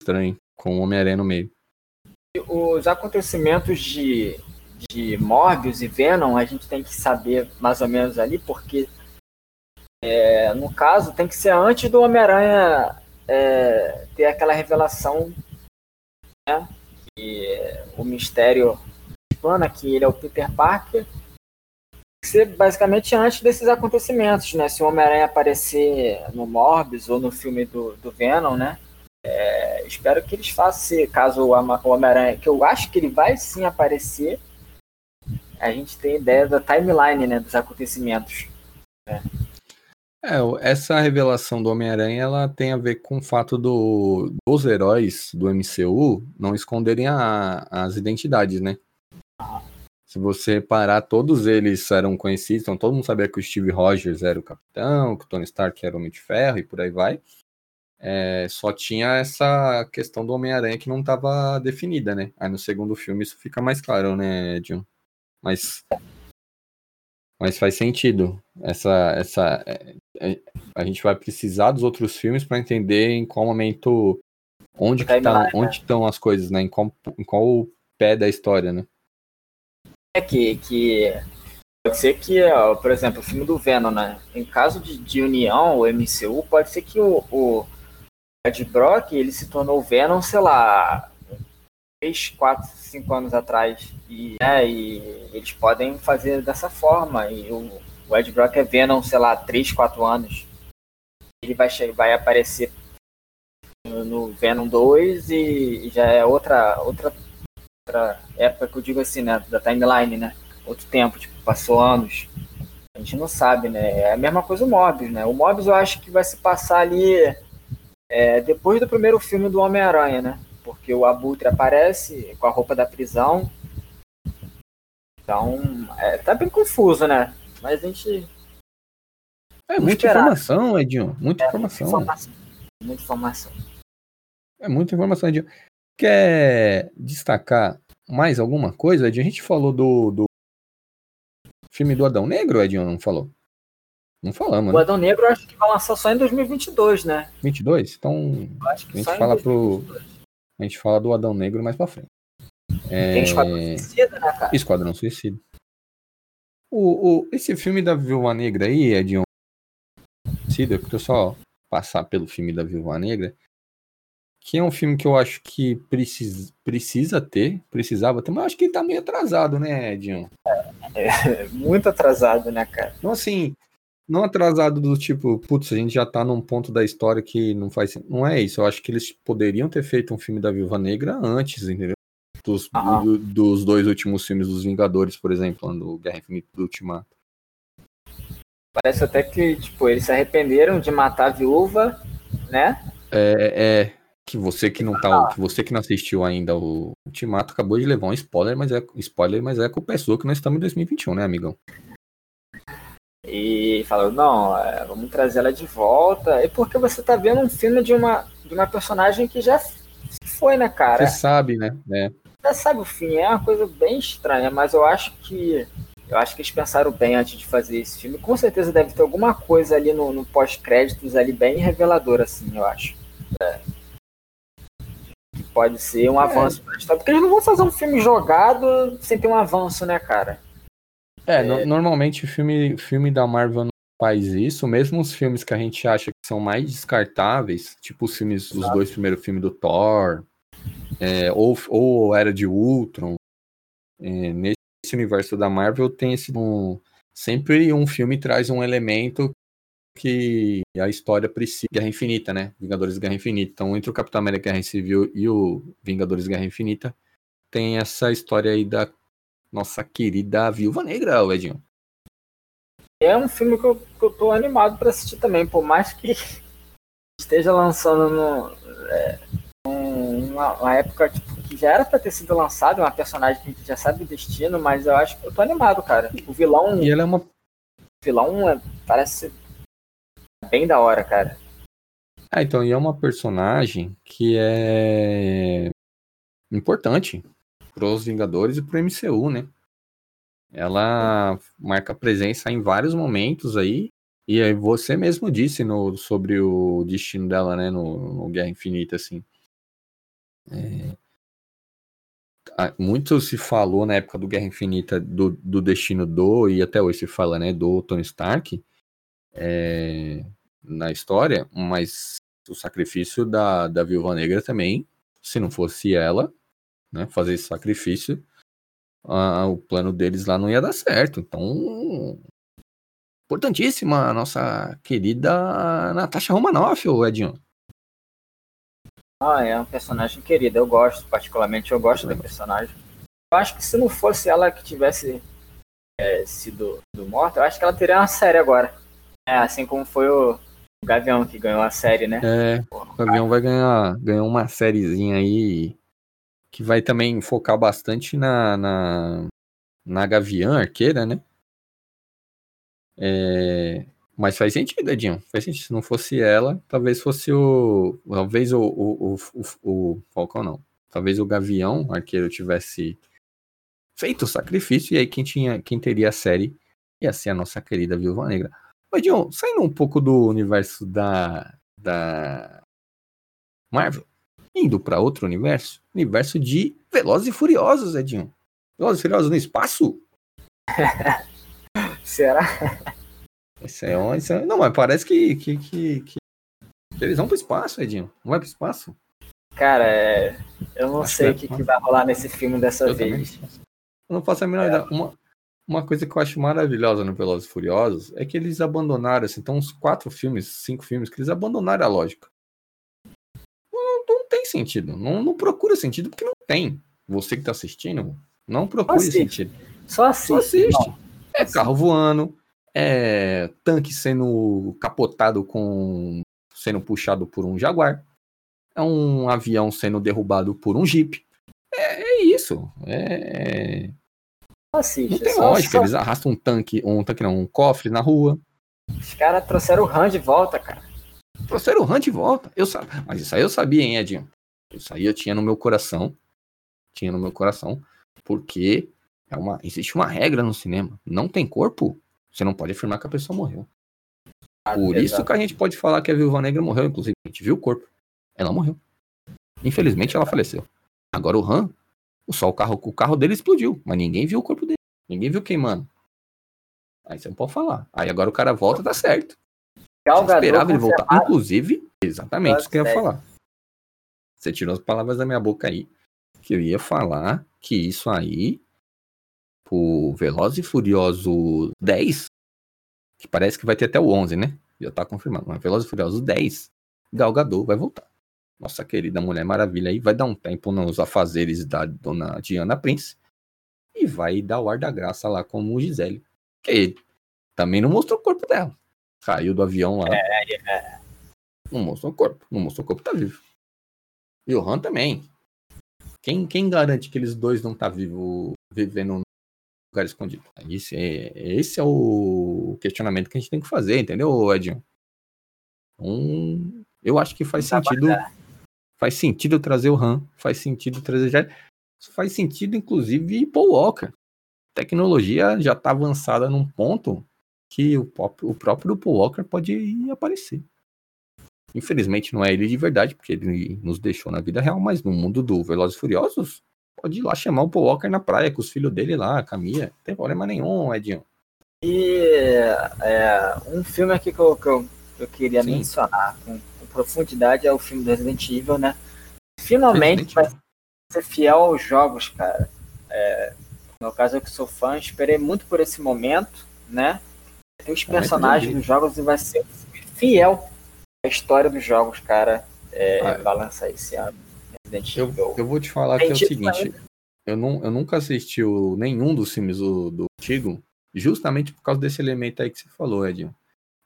Estranho com o Homem-Aranha no meio. Os acontecimentos de, de Morbius e Venom, a gente tem que saber mais ou menos ali, porque é, no caso tem que ser antes do Homem-Aranha é, ter aquela revelação né, que o mistério plana que ele é o Peter Parker ser basicamente antes desses acontecimentos, né? Se o Homem-Aranha aparecer no Morbius ou no filme do, do Venom, né? É, espero que eles façam, caso o Homem-Aranha, que eu acho que ele vai sim aparecer, a gente tem ideia da timeline, né, dos acontecimentos. Né? É, essa revelação do Homem-Aranha ela tem a ver com o fato do, dos heróis do MCU não esconderem a, as identidades, né? Se você parar, todos eles eram conhecidos, então todo mundo sabia que o Steve Rogers era o capitão, que o Tony Stark era o Homem de Ferro e por aí vai. É, só tinha essa questão do Homem-Aranha que não estava definida, né? Aí no segundo filme isso fica mais claro, né, John? Mas, mas faz sentido. Essa, essa, é, é, a gente vai precisar dos outros filmes para entender em qual momento, onde que tá, onde estão as coisas, né? Em qual, em qual pé da história, né? É que, que pode ser que, ó, por exemplo, o filme do Venom, né? Em caso de, de união, o MCU, pode ser que o, o Ed Brock, ele se tornou Venom, sei lá, 3, 4, 5 anos atrás. E, né, e eles podem fazer dessa forma. E o, o Ed Brock é Venom, sei lá, 3, 4 anos. Ele vai, vai aparecer no, no Venom 2 e, já é outra, outra, outra época que eu digo assim, né? Da timeline, né? Outro tempo, tipo, passou anos. A gente não sabe, né? É a mesma coisa o Mobius, né? O Mobius eu acho que vai se passar ali é, depois do primeiro filme do Homem-Aranha, né? Porque o Abutre aparece com a roupa da prisão. Então, é, tá bem confuso, né? Mas a gente. É muita esperar. informação, Edinho. Muita é, informação. Muita informação. Muita informação. É muita informação, Edinho. Quer destacar mais alguma coisa, Edinho? A gente falou do, do filme do Adão Negro, Edinho, não falou? Não falamos, O Adão Negro acho que vai lançar só em 2022, né? 22? Então, a gente fala pro. 2022. A gente fala do Adão Negro mais pra frente. É... Tem Esquadrão Suicida, né, cara? Esquadrão Suicida. O, o, esse filme da Viúva Negra aí, é de um. Suicida, que eu só passar pelo filme da Viúva Negra. Que é um filme que eu acho que precisa, precisa ter, precisava ter, mas eu acho que tá meio atrasado, né, Edinho? É <laughs> muito atrasado, né, cara? Então, assim, não atrasado do tipo, putz, a gente já tá num ponto da história que não faz Não é isso. Eu acho que eles poderiam ter feito um filme da Viúva Negra antes, entendeu? Dos, Aham. do- dos dois últimos filmes dos Vingadores, por exemplo, do Guerra Infinita do Ultimato. Parece até que, tipo, eles se arrependeram de matar a viúva, né? É, é que você que não tá, que você que não assistiu ainda o Ultimato acabou de levar um spoiler, mas é spoiler, mas é culpa sua que nós estamos em 2021, né, amigão? E falou, não, é, vamos trazer ela de volta. E porque você tá vendo um filme de uma, de uma personagem que já foi, né, cara? Você sabe, né? É. Já sabe o fim, é uma coisa bem estranha, mas eu acho que. Eu acho que eles pensaram bem antes de fazer esse filme. Com certeza deve ter alguma coisa ali no, no pós-créditos ali bem reveladora, assim, eu acho. É. Que pode ser um avanço pra história. Porque eles não vão fazer um filme jogado sem ter um avanço, né, cara? É, no- normalmente o filme, filme da Marvel não faz isso, mesmo os filmes que a gente acha que são mais descartáveis, tipo os filmes, os Exato. dois primeiros filmes do Thor, é, ou, ou Era de Ultron, é, nesse universo da Marvel tem esse um, sempre um filme traz um elemento que a história precisa, Guerra Infinita, né? Vingadores Guerra Infinita. Então, entre o Capitão América Guerra Civil e o Vingadores Guerra Infinita, tem essa história aí da nossa querida Viúva Negra, o Edinho. É um filme que eu, que eu tô animado pra assistir também, por mais que <laughs> esteja lançando no, é, um- uma, uma época tipo, que já era pra ter sido lançado, uma personagem que a gente já sabe o destino, mas eu acho que eu tô animado, cara. O vilão, E ela é uma o vilão é- parece ser bem da hora, cara. Ah, então, e é uma personagem que é importante pros Vingadores e pro MCU, né? Ela marca presença em vários momentos aí, e aí você mesmo disse no, sobre o destino dela, né, no, no Guerra Infinita, assim. É, Muito se falou na época do Guerra Infinita do, do destino do, e até hoje se fala, né, do Tony Stark é, na história, mas o sacrifício da, da Viúva Negra também, se não fosse ela, né, fazer esse sacrifício, o plano deles lá não ia dar certo. Então, importantíssima a nossa querida Natasha Romanoff, ô Edinho. Ah, é um personagem querido, eu gosto, particularmente eu gosto da personagem. Eu acho que se não fosse ela que tivesse é, sido, sido morta, eu acho que ela teria uma série agora. É, assim como foi o, o Gavião que ganhou a série, né? É, o Gavião vai ganhar, ganhar uma sériezinha aí que vai também focar bastante na, na, na Gavião Arqueira, né? É, mas faz sentido, Edinho. Faz sentido. Se não fosse ela, talvez fosse o. Talvez o, o, o, o, o Falcão não. Talvez o Gavião Arqueiro tivesse feito o sacrifício, e aí quem, tinha, quem teria a série ia ser a nossa querida Viúva Negra. Ô, Edinho, saindo um pouco do universo da, da Marvel, indo para outro universo, universo de Velozes e Furiosos, Edinho. Velozes e Furiosos no espaço? <laughs> Será? Isso é, um- isso é- Não, mas parece que, que, que, que eles vão pro espaço, Edinho. Não vai pro espaço? Cara, é, eu não Acho sei o que que, é. vai rolar nesse filme dessa Eu também. vez. Eu não faço a menor ideia. Uma, uma coisa que eu acho maravilhosa no Velozes e Furiosos é que eles abandonaram, assim, então uns quatro filmes, cinco filmes, que eles abandonaram a lógica. Sentido. Não, não procura sentido porque não tem. Você que tá assistindo, não procure Assiste. sentido. Só Só assiste. assiste. Não, É carro voando, é tanque sendo capotado com. sendo puxado por um Jaguar. É um avião sendo derrubado por um Jeep. É, é isso. É, só assiste. não tem só- lógica. só- Eles arrastam um tanque, um tanque não, um cofre na rua. Os caras trouxeram o Han de volta, cara. Trouxeram o Han de volta. Eu sa... Mas isso aí eu sabia, hein, Edinho? Isso aí eu tinha no meu coração. Tinha no meu coração. Porque é uma, existe uma regra no cinema. Não tem corpo, você não pode afirmar que a pessoa morreu. Ah, Por isso que a gente pode falar que a Viúva Negra morreu, inclusive. A gente viu o corpo. Ela morreu. Infelizmente ela faleceu. Agora o Han, só o carro, o carro dele explodiu, mas ninguém viu o corpo dele. Ninguém viu queimando. Aí você não pode falar. Aí agora o cara volta, tá certo. Esperava ele voltar. Inclusive, exatamente isso que eu ia falar. Você tirou as palavras da minha boca aí. Que eu ia falar que isso aí, o Veloz e Furioso 10, que parece que vai ter até o 11, né? Já tá confirmado. Mas Veloz e Furioso 10, Galgador vai voltar. Nossa querida Mulher Maravilha aí vai dar um tempo nos afazeres da dona Diana Prince e vai dar o ar da graça lá como Gisele. Que também não mostrou o corpo dela. Caiu do avião lá. É, é. Não mostrou o corpo. Não mostrou o corpo, tá vivo. E o Han também. Quem, quem garante que eles dois não tá vivo vivendo num lugar escondido? Esse é, esse é o questionamento que a gente tem que fazer, entendeu, Edinho? Um, eu acho que faz sentido. Faz sentido trazer o Han, faz sentido trazer Jet. Faz sentido, inclusive, Paul Walker. A tecnologia já tá avançada num ponto que o, pop, o próprio Paul Walker pode aparecer. Infelizmente não é ele de verdade, porque ele nos deixou na vida real, mas no mundo do Velozes e Furiosos, pode ir lá chamar o Paul Walker na praia com os filhos dele lá, Camila. Não tem problema nenhum, Edinho. E é, um filme aqui que eu, que eu, eu queria Sim. mencionar com, com, profundidade é o filme do Resident Evil, né? Finalmente vai ser fiel aos jogos, cara. É, no caso, eu que sou fã, esperei muito por esse momento, né? Tem os personagens dos jogos e vai ser fiel à história dos jogos, cara. É, ah, vai lançar esse ano. Eu, eu, vou te falar que é o seguinte. Eu, não, eu nunca assisti o, nenhum dos filmes do, do antigo, justamente por causa desse elemento aí que você falou, Edinho.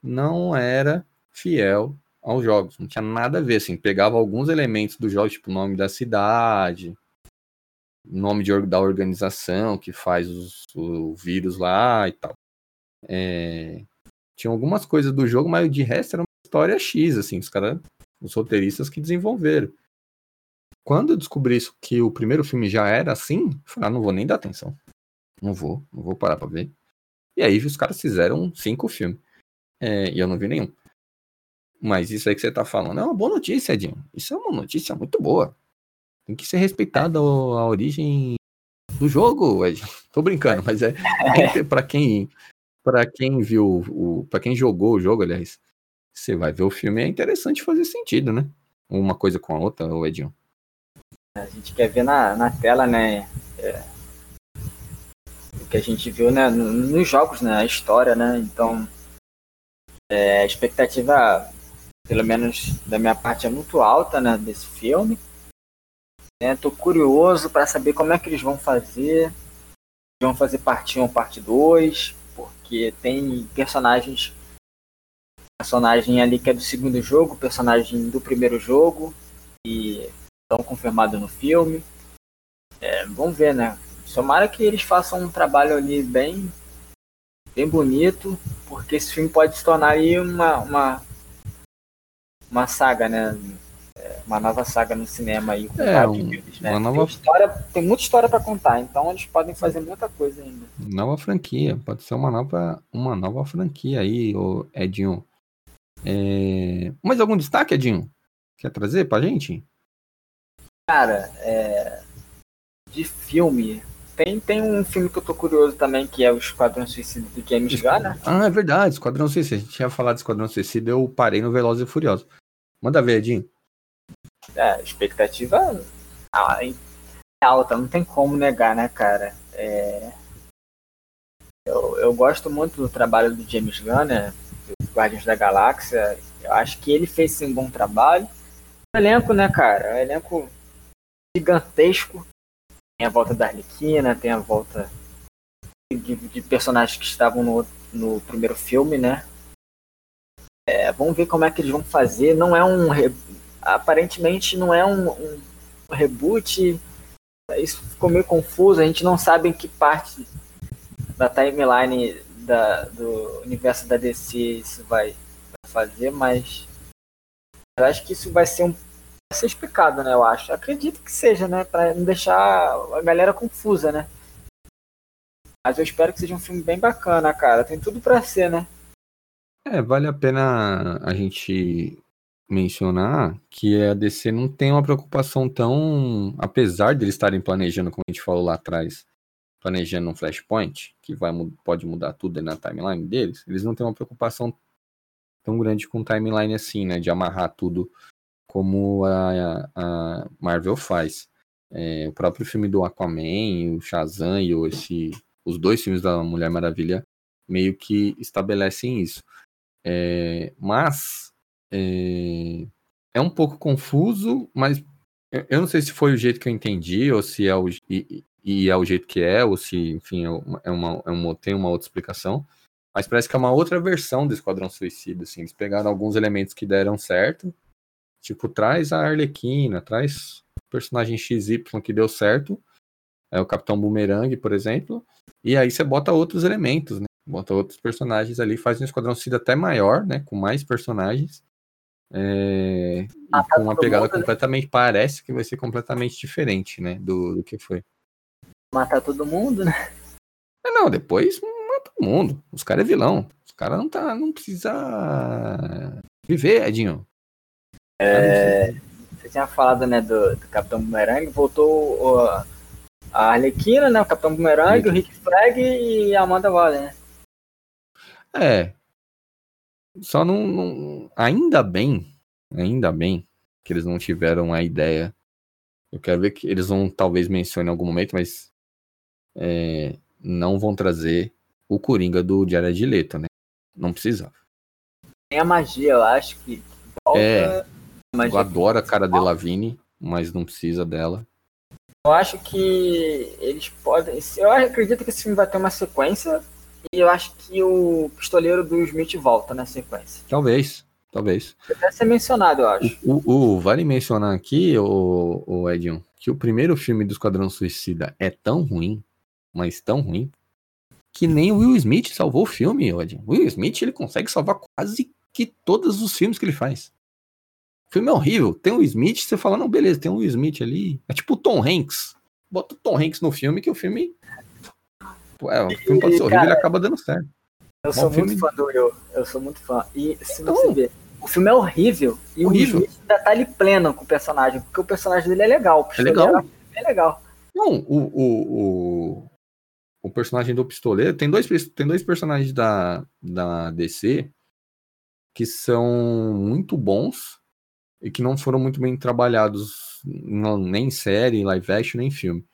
Não era fiel aos jogos, não tinha nada a ver, assim, pegava alguns elementos do jogo, tipo o nome da cidade, nome de, da organização que faz os, o vírus lá e tal. É, tinha algumas coisas do jogo, mas de resto era história X, assim, os caras, os roteiristas que desenvolveram. Quando eu descobri isso, que o primeiro filme já era assim, eu falei, ah, não vou nem dar atenção. Não vou, não vou parar pra ver. E aí os caras fizeram cinco filmes. É, e eu não vi nenhum. Mas isso aí que você tá falando é uma boa notícia, Edinho. Isso é uma notícia muito boa. Tem que ser respeitada a origem do jogo, Edinho. Tô brincando, mas é, é para quem para quem viu o para quem jogou o jogo, aliás, você vai ver o filme é interessante fazer sentido, né? Uma coisa com a outra, o Edinho. A gente quer ver na, na tela, né? É, o que a gente viu né, nos jogos, né? A história, né? Então, é, a expectativa, pelo menos da minha parte, é muito alta, né? Desse filme. É, tô curioso para saber como é que eles vão fazer. Vão fazer parte 1 ou parte 2 porque tem personagens personagem ali que é do segundo jogo, personagem do primeiro jogo e estão confirmados no filme. É, vamos ver, né? Tomara que eles façam um trabalho ali bem bem bonito, porque esse filme pode se tornar aí uma uma, uma saga, né? uma nova saga no cinema aí. Com é, um, filmes, né? uma nova... tem, história, tem muita história para contar, então eles podem fazer muita coisa ainda. Nova franquia, pode ser uma nova, uma nova franquia aí, o Edinho. É... Mais algum destaque, Edinho? Quer trazer pra gente? Cara, é... de filme, tem, tem um filme que eu tô curioso também, que é o Esquadrão Suicida do James Gunn, né? Ah, é verdade, Esquadrão Suicida. A gente tinha falado de Esquadrão Suicida, eu parei no Veloz e Furioso. Manda ver, Edinho. É, expectativa alta, não tem como negar, né, cara? É... Eu, eu gosto muito do trabalho do James Gunn, né? Guardiões da Galáxia. Eu acho que ele fez sim, um bom trabalho. O elenco, né, cara? O elenco gigantesco. Tem a volta da Arlequina, tem a volta de, de personagens que estavam no, no primeiro filme, né? É, vamos ver como é que eles vão fazer. Não é um aparentemente não é um, um, reboot. Isso ficou meio confuso, a gente não sabe em que parte da timeline da, do universo da DC isso vai fazer, mas eu acho que isso vai ser um ser explicado, né? Eu acho. Acredito que seja, né? Pra não deixar a galera confusa, né? Mas eu espero que seja um filme bem bacana, cara. Tem tudo pra ser, né? É, vale a pena a gente mencionar que a DC não tem uma preocupação tão. Apesar de eles estarem planejando, como a gente falou lá atrás, planejando um flashpoint, que vai, pode mudar tudo na timeline deles, eles não têm uma preocupação tão grande com timeline assim, né? De amarrar tudo como a, a Marvel faz. É, o próprio filme do Aquaman, o Shazam e esse, os dois filmes da Mulher Maravilha meio que estabelecem isso. É, mas é, é, um pouco confuso, mas eu não sei se foi o jeito que eu entendi, ou se é o, e, e é o jeito que é, ou se, enfim, é uma, é uma, é uma, tem uma outra explicação. Mas parece que é uma outra versão do Esquadrão Suicida, assim. Eles pegaram alguns elementos que deram certo, tipo, traz a Arlequina, traz o personagem XY que deu certo, é o Capitão Boomerang, por exemplo, e aí você bota outros elementos, né? Bota outros personagens ali, faz um Esquadrão Suicida até maior, né? Com mais personagens. É... Ah, tá com uma pegada mundo, né? completamente. Né? Parece que vai ser completamente diferente, né? Do, do que foi. Matar todo mundo, né? É, não, depois mata todo mundo. Os caras é vilão. Os caras não tá. Não precisa viver, Edinho. É, você tinha falado, né, do, do Capitão Boomerang, voltou o, a Arlequina, né, o Capitão Boomerang, o Rick Flag e a Amanda Waller, né? É. Só não, não, Ainda bem, ainda bem que eles não tiveram a ideia. Eu quero ver que eles vão talvez mencionem em algum momento, mas é, não vão trazer o Coringa do Jared Leto, né? Não precisava. Tem a magia, eu acho que volta. É, eu adoro a cara de Lavigne, mas não precisa dela. Eu acho que eles podem. Eu acredito que esse filme vai ter uma sequência e eu acho que o pistoleiro do Smith volta na sequência. Talvez, talvez. Deve ser mencionado, eu acho. O, o, o vale mencionar aqui, o, o Edion, que o primeiro filme do Esquadrão Suicida é tão ruim, mas tão ruim, que nem o Will Smith salvou o filme, Edion. O Will Smith ele consegue salvar quase que todos os filmes que ele faz. O filme é horrível. Tem o Will Smith, você fala, não, beleza, tem o Will Smith ali. É tipo o Tom Hanks. Bota o Tom Hanks no filme que o filme é, o filme pode ser horrível, cara, ele acaba dando certo. Eu sou muito fã do Will. Eu sou muito fã. E se então, você ver, o filme é horrível. E horrível. o Will ainda tá ali pleno com o personagem, porque o personagem dele é legal. É legal. É legal. Não, o, o, o, o, personagem do pistoleiro. Tem dois, tem dois personagens da, da DC que são muito bons e que não foram muito bem trabalhados não, nem em série, live action, nem em filme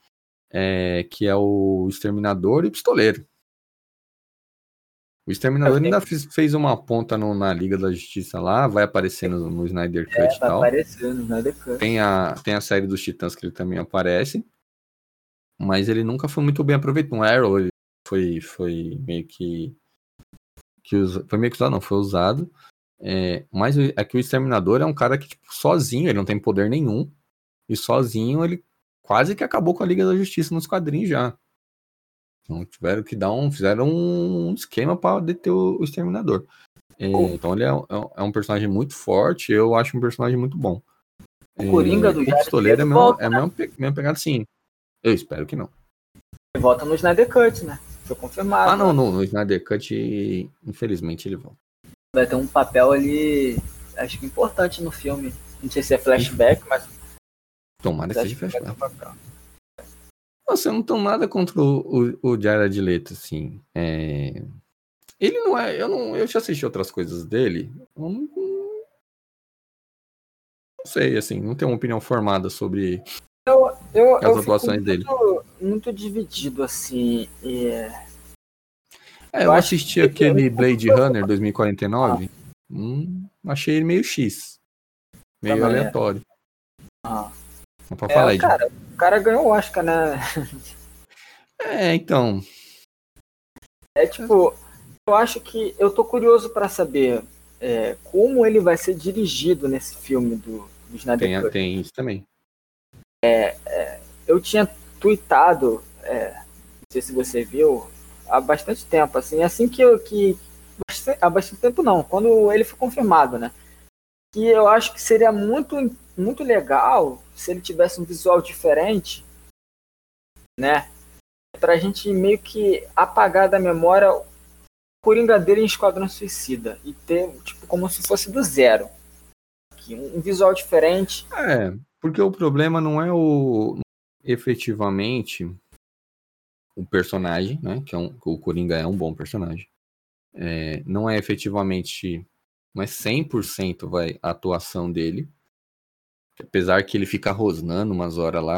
é, que é o Exterminador e o Pistoleiro. O Exterminador ainda fez, fez uma ponta no, na Liga da Justiça lá, vai aparecendo no, no Snyder Cut é, e tal. aparecendo no Snyder Cut. Tem a, tem a série dos Titãs que ele também aparece, mas ele nunca foi muito bem aproveitado. No Arrow ele foi, foi meio que, que usa, foi meio que usado, não, foi usado. É, mas é que o Exterminador é um cara que, tipo, sozinho, ele não tem poder nenhum, e sozinho ele quase que acabou com a Liga da Justiça nos quadrinhos já. Então tiveram que dar um. Fizeram um esquema para deter o, o Exterminador. É, então ele é, é, é, um personagem muito forte, eu acho um personagem muito bom. O Coringa é, do O Pistoleiro é, meu, é mesmo, mesmo pegada sim. Eu espero que não. Ele volta no Snyder Cut, né? Foi confirmado. Ah, não, no, no Snyder Cut, infelizmente, ele volta. Vai ter um papel ali, acho que importante no filme. Não sei se é flashback, mas Tomara que seja flashback. Nossa, eu não tenho nada contra o, o, o Jared Leto, assim. É... Ele não é. Eu, não, eu já assisti outras coisas dele. Eu não, não sei, assim, não tenho uma opinião formada sobre eu, eu, as eu atuações muito, dele. Muito dividido, assim. É, é eu, eu assisti aquele Blade Runner 2049. Ah. Hum, achei ele meio X. Meio Também é. aleatório. Ah. Pode falar, é, cara, o cara ganhou o Oscar, né? É, então. É tipo, eu acho que eu tô curioso para saber é, como ele vai ser dirigido nesse filme do, do Snyder tem, Tem isso também. É, é, eu tinha tweetado, é, não sei se você viu, há bastante tempo, assim, assim que eu que há bastante tempo não, quando ele foi confirmado, né? que eu acho que seria muito, muito legal se ele tivesse um visual diferente, né? Pra gente meio que apagar da memória o Coringa dele em Esquadrão Suicida e ter, tipo, como se fosse do zero. Um visual diferente. É, porque o problema não é o efetivamente o personagem, né? Que é um, o Coringa é um bom personagem. É, não é efetivamente mas 100% vai a atuação dele. Apesar que ele fica rosnando umas horas lá.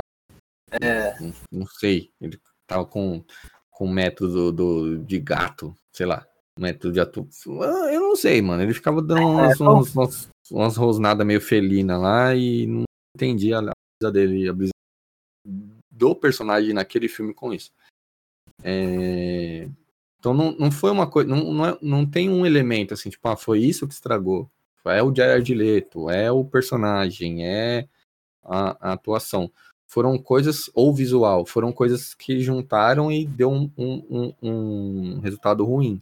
É. Não, não sei. Ele tava com, com método do, de gato, sei lá. Método de atuação. Eu não sei, mano. Ele ficava dando umas, é, umas, umas, umas rosnadas meio felina lá e não entendi a brisa dele, a brisa do personagem naquele filme com isso. É... Então não, não foi uma coisa, não, não, é, não tem um elemento assim, tipo, ah, foi isso que estragou. É o Jared Leto, é o personagem, é a, a atuação. Foram coisas, ou visual, foram coisas que juntaram e deu um, um, um, um resultado ruim.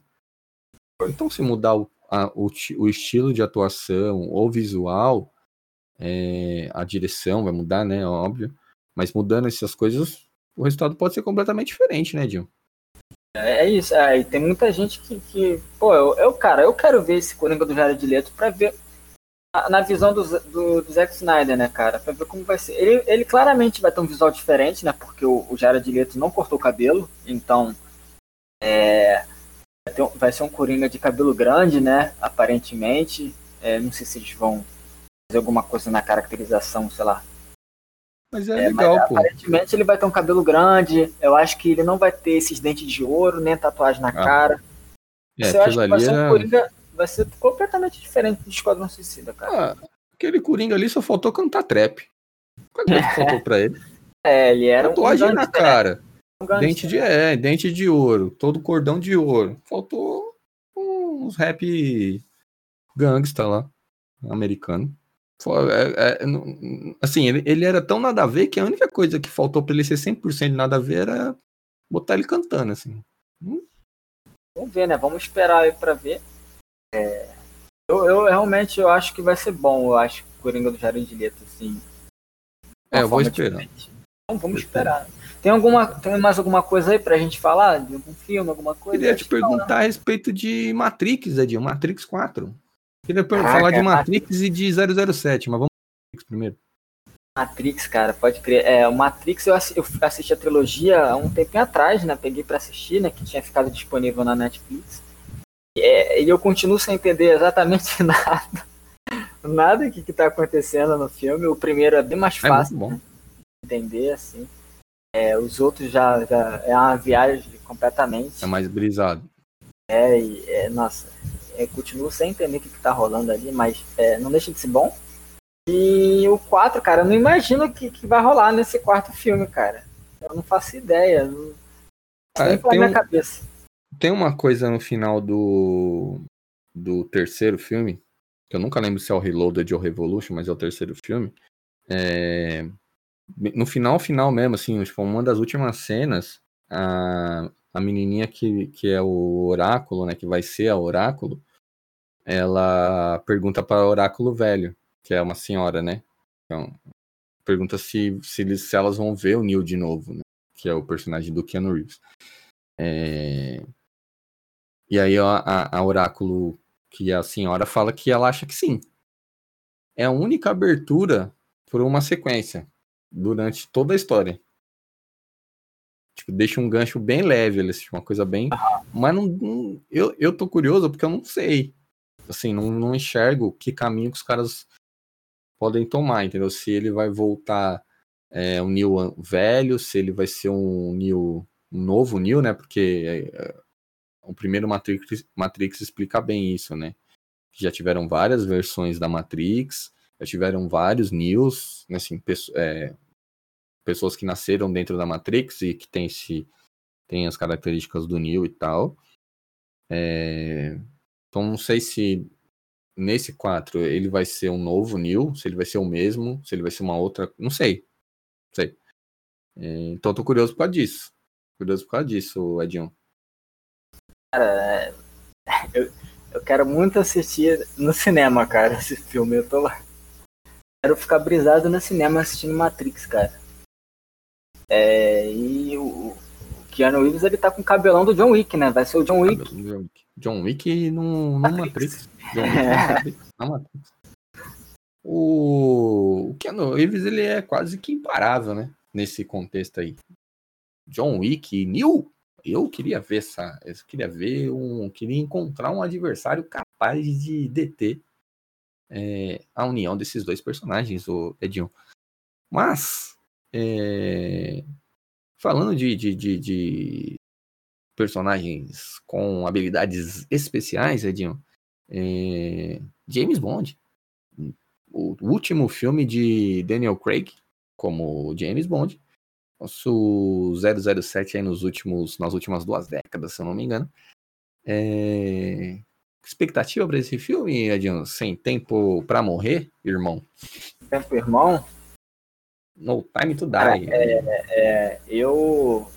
Então, se mudar o, a, o, o, estilo de atuação ou visual, é, a direção vai mudar, né? Óbvio. Mas mudando essas coisas, o resultado pode ser completamente diferente, né, Dil? É, é isso, é, e tem muita gente que, que pô, eu, eu, cara, eu quero ver esse Coringa do Jared Leto pra ver na, na visão do, do, do, Zack Snyder, né, cara, pra ver como vai ser. Ele, ele claramente vai ter um visual diferente, né, porque o, o Jared Leto não cortou o cabelo, então é, vai, ter, vai ser um Coringa de cabelo grande, né, aparentemente, é, não sei se eles vão fazer alguma coisa na caracterização, sei lá, mas é, é legal, mas, pô. Aparentemente ele vai ter um cabelo grande. Eu acho que ele não vai ter esses dentes de ouro, nem tatuagem na ah. cara. É, eu acho que vai ser um Coringa. Vai ser completamente diferente do Esquadrão Suicida, cara. Ah, aquele Coringa ali só faltou cantar trap. Qual que faltou pra ele? <laughs> É, ele era Tatuagem um na cara. Um dente de é, dente de ouro, todo cordão de ouro. Faltou uns rap gangsta lá, americano. É, é, assim, ele, ele era tão nada a ver que a única coisa que faltou pra ele ser 100% nada a ver era botar ele cantando, assim. Hum? Vamos ver, né? Vamos esperar aí pra ver. É... Eu, eu, realmente eu acho que vai ser bom, eu acho, o Coringa do Jared Leto, assim. É, eu vou esperar. Então, vamos esperar. Tem, alguma, tem mais alguma coisa aí pra gente falar? De algum filme, alguma coisa? Queria te perguntar a respeito de Matrix, Edinho, Matrix 4. Queria falar de Matrix e de 007, mas vamos Matrix primeiro. Matrix, cara, pode crer. É, o Matrix eu, assisti, eu assisti a trilogia há um tempinho atrás, né? Peguei para assistir, né? Que tinha ficado disponível na Netflix. É, e eu continuo sem entender exatamente <laughs> nada. nada que, que tá acontecendo no filme. O primeiro é bem mais é fácil é né, entender, assim. É, os outros já, já é uma viagem completamente. É mais brisado. É, e, é nossa, é, continuo sem entender o que, que tá rolando ali, mas é, não deixa de ser bom. E o 4, cara, eu não imagino o que, que vai rolar nesse quarto filme, cara. Eu não faço ideia. Não... Ah, tem, um, cabeça. tem uma coisa no final do, do terceiro filme, que eu nunca lembro se é o Reloaded ou Revolution, mas é o terceiro filme. É, no final, final mesmo, assim, tipo, uma das últimas cenas, a, a menininha que, que é o oráculo, né, que vai ser a oráculo, ela pergunta para o oráculo velho, que é uma senhora, né? Então, pergunta se, se, se elas vão ver o Neil de novo, né? Que é o personagem do Keanu Reeves. É... E aí a, a oráculo, que é a senhora, fala que ela acha que sim. É a única abertura por uma sequência durante toda a história. Tipo, deixa um gancho bem leve, uma coisa bem. Mas não, não, eu, eu tô curioso porque eu não sei assim, não, não enxergo que caminho que os caras podem tomar, entendeu? Se ele vai voltar é, um Neil velho, se ele vai ser um Neil, um novo Neil, né? Porque é, o primeiro Matrix, Matrix explica bem isso, né? Já tiveram várias versões da Matrix, já tiveram vários Neils, né, assim, é, pessoas que nasceram dentro da Matrix e que tem, esse, tem as características do Neo e tal. É, então não sei se nesse 4 ele vai ser um novo Neil, se ele vai ser o mesmo, se ele vai ser uma outra. Não sei. Não sei. É, então tô curioso por causa disso. Curioso por causa disso, Edinho. Cara, é, eu, eu quero muito assistir no cinema, cara, esse filme. Eu tô. Quero ficar brisado no cinema assistindo Matrix, cara. É, e Keanu Reeves, ele tá com o cabelão do John Wick, né? Vai ser o John Wick. John Wick, John Wick no, no Matrix. John Wick no Matrix. No Matrix. O, o Keanu Reeves, ele é quase que imparável, né? Nesse contexto aí. John Wick e Neil, eu queria ver essa. Eu queria ver um. Queria encontrar um adversário capaz de deter é, a união desses dois personagens, o Edinho. Mas. É, falando de, de, de, de, personagens com habilidades especiais, Edinho. É, James Bond. O último filme de Daniel Craig como James Bond nosso 007 aí nos últimos, nas últimas duas décadas, se eu não me engano. É... Expectativa para esse filme, Edinho? Sem tempo para morrer, irmão? Tempo, irmão? No time to die. É, é, eu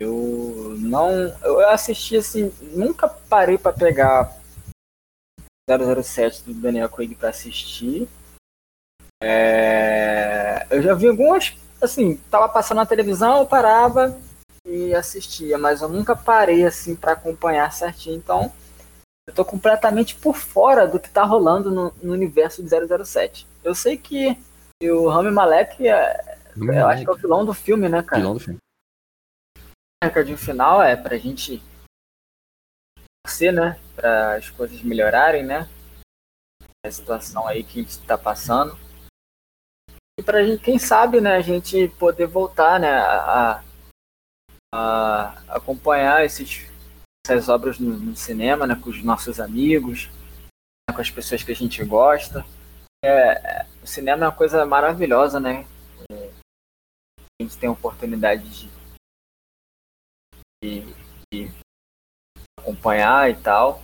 eu não eu assisti assim, nunca parei para pegar 007 do Daniel Craig para assistir. É, eu já vi algumas assim, tava passando na televisão, eu parava e assistia, mas eu nunca parei assim para acompanhar certinho. Então, eu tô completamente por fora do que tá rolando no, no universo de 007. Eu sei que o Rami Malek é, eu acho que é o vilão do filme, né, cara? Vilão do filme. O recadinho final é pra gente torcer, né, para as coisas melhorarem, né? A situação aí que a gente tá passando e para gente, quem sabe, né, a gente poder voltar, né, a, a acompanhar esses, essas obras no, no, cinema, né, com os nossos amigos, né, com as pessoas que a gente gosta. É, o cinema é uma coisa maravilhosa, né? A gente tem a oportunidade de, de, de acompanhar e tal.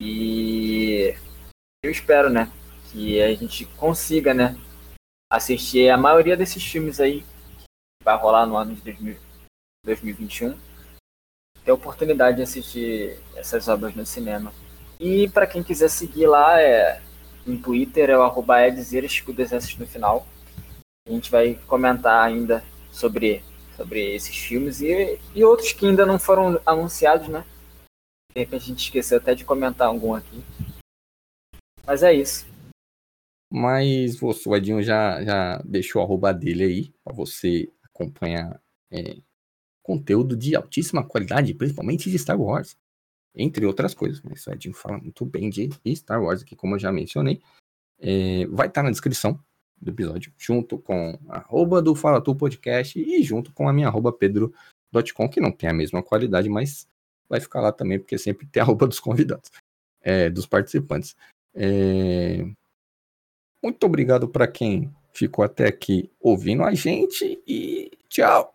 E eu espero, né, que a gente consiga, né, assistir a maioria desses filmes aí que vai rolar no ano de 2000, 2021. Ter a oportunidade de assistir essas obras no cinema. E para quem quiser seguir lá, é, no Twitter é o arroba Edzeiras, com exército no final. A gente vai comentar ainda sobre, sobre esses filmes e, e outros que ainda não foram anunciados, né? De repente a gente esqueceu até de comentar algum aqui. Mas é isso. Mas o Edinho já, já deixou a arroba dele aí, para você acompanhar é, conteúdo de altíssima qualidade, principalmente de Star Wars, entre outras coisas. Mas o Edinho fala muito bem de Star Wars aqui, como eu já mencionei. É, vai estar tá na descrição do episódio, junto com a arroba do Fala Tu Podcast e junto com a minha arroba pedro.com, que não tem a mesma qualidade, mas vai ficar lá também, porque sempre tem a arroba dos convidados, é, dos participantes. É, muito obrigado para quem ficou até aqui ouvindo a gente e tchau!